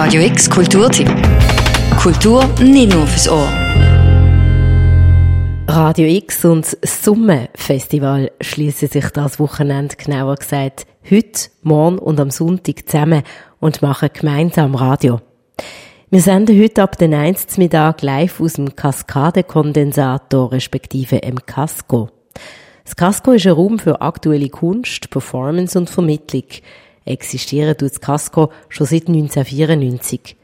Radio X Kulturtipp. Kultur nicht nur fürs Ohr. Radio X und das Summe-Festival schließen sich das Wochenende, genauer gesagt, heute, morgen und am Sonntag zusammen und machen gemeinsam Radio. Wir senden heute ab den 1. Mittag live aus dem Kaskadekondensator respektive im Casco. Das Casco ist ein Raum für aktuelle Kunst, Performance und Vermittlung. Existiert das Casco schon seit 1994.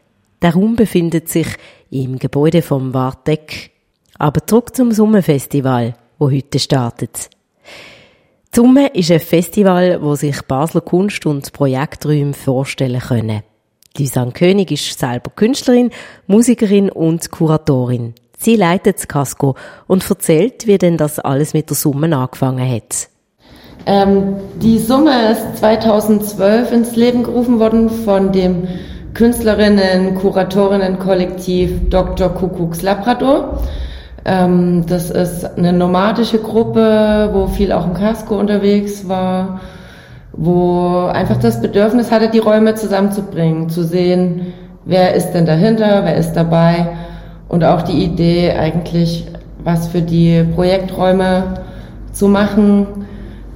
Der Raum befindet sich im Gebäude vom Wartek. Aber zurück zum Sommerfestival, wo heute startet. Summe ist ein Festival, wo sich Basler Kunst- und Projekträume vorstellen können. Lisanne König ist selber Künstlerin, Musikerin und Kuratorin. Sie leitet das Casco und erzählt, wie denn das alles mit der Summe angefangen hat. Ähm, die Summe ist 2012 ins Leben gerufen worden von dem Künstlerinnen, Kuratorinnen-Kollektiv Dr. Kuckucks Labrador. Ähm, das ist eine nomadische Gruppe, wo viel auch im Casco unterwegs war wo einfach das Bedürfnis hatte, die Räume zusammenzubringen, zu sehen, wer ist denn dahinter, wer ist dabei und auch die Idee eigentlich, was für die Projekträume zu machen,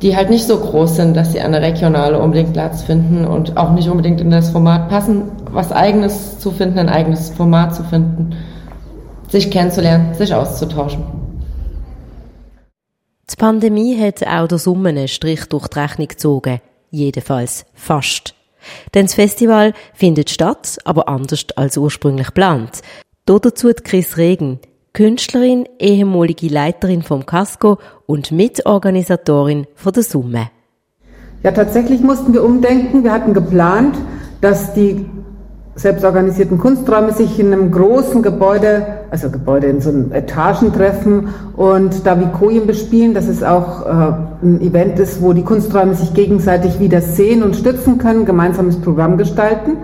die halt nicht so groß sind, dass sie an der Regionale unbedingt Platz finden und auch nicht unbedingt in das Format passen, was eigenes zu finden, ein eigenes Format zu finden, sich kennenzulernen, sich auszutauschen. Die Pandemie hat auch der Summe einen Strich durch die Rechnung gezogen. Jedenfalls fast. Denn das Festival findet statt, aber anders als ursprünglich geplant. Dazu Chris Regen, Künstlerin, ehemalige Leiterin vom Casco und Mitorganisatorin von der Summe. Ja, tatsächlich mussten wir umdenken. Wir hatten geplant, dass die selbstorganisierten Kunsträume sich in einem großen Gebäude, also Gebäude in so einem Etagen treffen und da wie Kojen bespielen, dass es auch äh, ein Event ist, wo die Kunsträume sich gegenseitig wieder sehen und stützen können, gemeinsames Programm gestalten.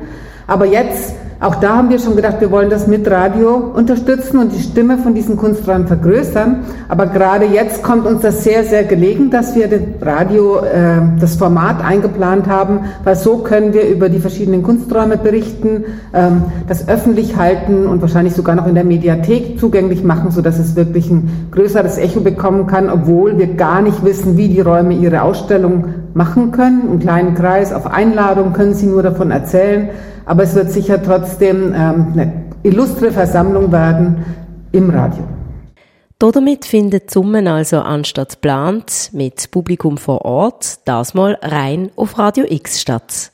Aber jetzt auch da haben wir schon gedacht, wir wollen das mit Radio unterstützen und die Stimme von diesen Kunsträumen vergrößern. Aber gerade jetzt kommt uns das sehr, sehr gelegen, dass wir das Radio, äh, das Format eingeplant haben, weil so können wir über die verschiedenen Kunsträume berichten, ähm, das öffentlich halten und wahrscheinlich sogar noch in der Mediathek zugänglich machen, sodass es wirklich ein größeres Echo bekommen kann, obwohl wir gar nicht wissen, wie die Räume ihre Ausstellung machen können. Im kleinen Kreis auf Einladung können sie nur davon erzählen aber es wird sicher trotzdem ähm, eine illustre Versammlung werden im Radio. Damit findet Summen also anstatt plant mit Publikum vor Ort das mal rein auf Radio X statt.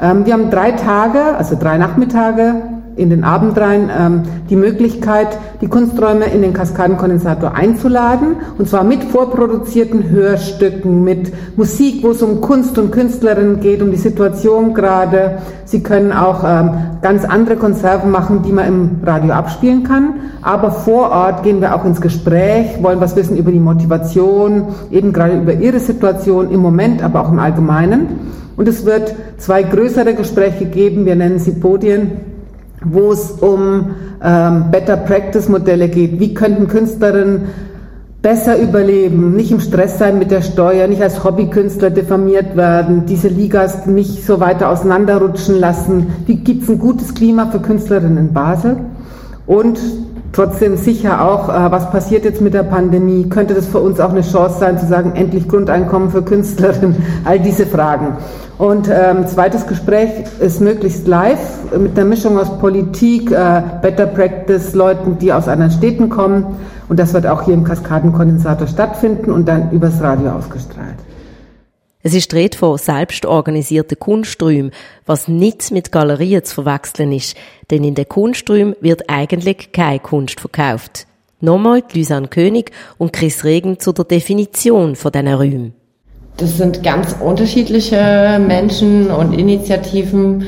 Ähm, wir haben drei Tage, also drei Nachmittage in den Abend rein ähm, die Möglichkeit, die Kunsträume in den Kaskadenkondensator einzuladen. Und zwar mit vorproduzierten Hörstücken, mit Musik, wo es um Kunst und Künstlerinnen geht, um die Situation gerade. Sie können auch ähm, ganz andere Konserven machen, die man im Radio abspielen kann. Aber vor Ort gehen wir auch ins Gespräch, wollen was wissen über die Motivation, eben gerade über ihre Situation im Moment, aber auch im Allgemeinen. Und es wird zwei größere Gespräche geben, wir nennen sie Podien, wo es um ähm, Better Practice Modelle geht. Wie könnten Künstlerinnen besser überleben, nicht im Stress sein mit der Steuer, nicht als Hobbykünstler diffamiert werden, diese Ligas nicht so weiter auseinanderrutschen lassen. Wie gibt es ein gutes Klima für Künstlerinnen in Basel? Und trotzdem sicher auch, äh, was passiert jetzt mit der Pandemie? Könnte das für uns auch eine Chance sein, zu sagen, endlich Grundeinkommen für Künstlerinnen? All diese Fragen. Und ähm, zweites Gespräch ist möglichst live mit einer Mischung aus Politik, äh, Better Practice, Leuten, die aus anderen Städten kommen. Und das wird auch hier im Kaskadenkondensator stattfinden und dann übers Radio ausgestrahlt. Es ist dreht von selbstorganisierten Kunsträumen, was nicht mit Galerien zu verwechseln ist, denn in den Kunsträumen wird eigentlich keine Kunst verkauft. Nochmal Lysanne König und Chris Regen zu der Definition von diesen Räumen. Das sind ganz unterschiedliche Menschen und Initiativen.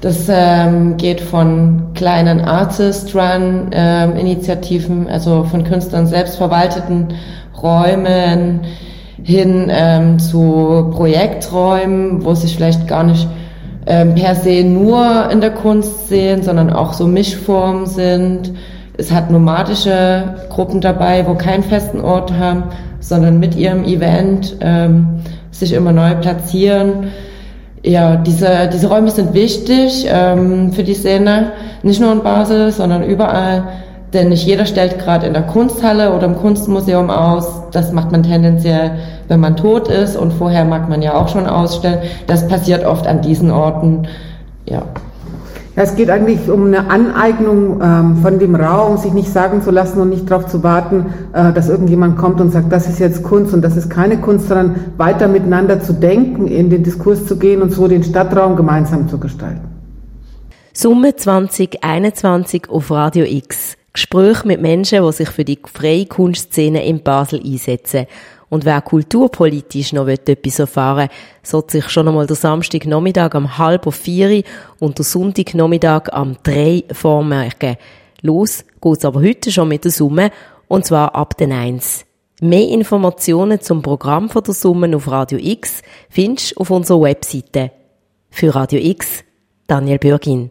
Das ähm, geht von kleinen Artist-Run-Initiativen, ähm, also von Künstlern selbst verwalteten Räumen, hin ähm, zu Projekträumen, wo sich vielleicht gar nicht ähm, per se nur in der Kunst sehen, sondern auch so Mischformen sind. Es hat nomadische Gruppen dabei, wo keinen festen Ort haben, sondern mit ihrem Event ähm, sich immer neu platzieren. ja, diese, diese Räume sind wichtig ähm, für die Szene, nicht nur in Basel, sondern überall. Denn nicht jeder stellt gerade in der Kunsthalle oder im Kunstmuseum aus. Das macht man tendenziell, wenn man tot ist und vorher mag man ja auch schon ausstellen. Das passiert oft an diesen Orten. Ja. Ja, es geht eigentlich um eine Aneignung ähm, von dem Raum, sich nicht sagen zu lassen und nicht darauf zu warten, äh, dass irgendjemand kommt und sagt, das ist jetzt Kunst und das ist keine Kunst, sondern weiter miteinander zu denken, in den Diskurs zu gehen und so den Stadtraum gemeinsam zu gestalten. Summe 2021 auf Radio X. Gespräche mit Menschen, die sich für die freie Kunstszene in Basel einsetzen und wer kulturpolitisch noch etwas erfahren will, sollte sich schon einmal der Samstagnachmittag um halb vier und der Sonntagnachmittag um drei vormerken. Los geht's aber heute schon mit der Summe, und zwar ab den 1. Mehr Informationen zum Programm von der Summe auf Radio X findest du auf unserer Webseite. Für Radio X, Daniel Bürgin.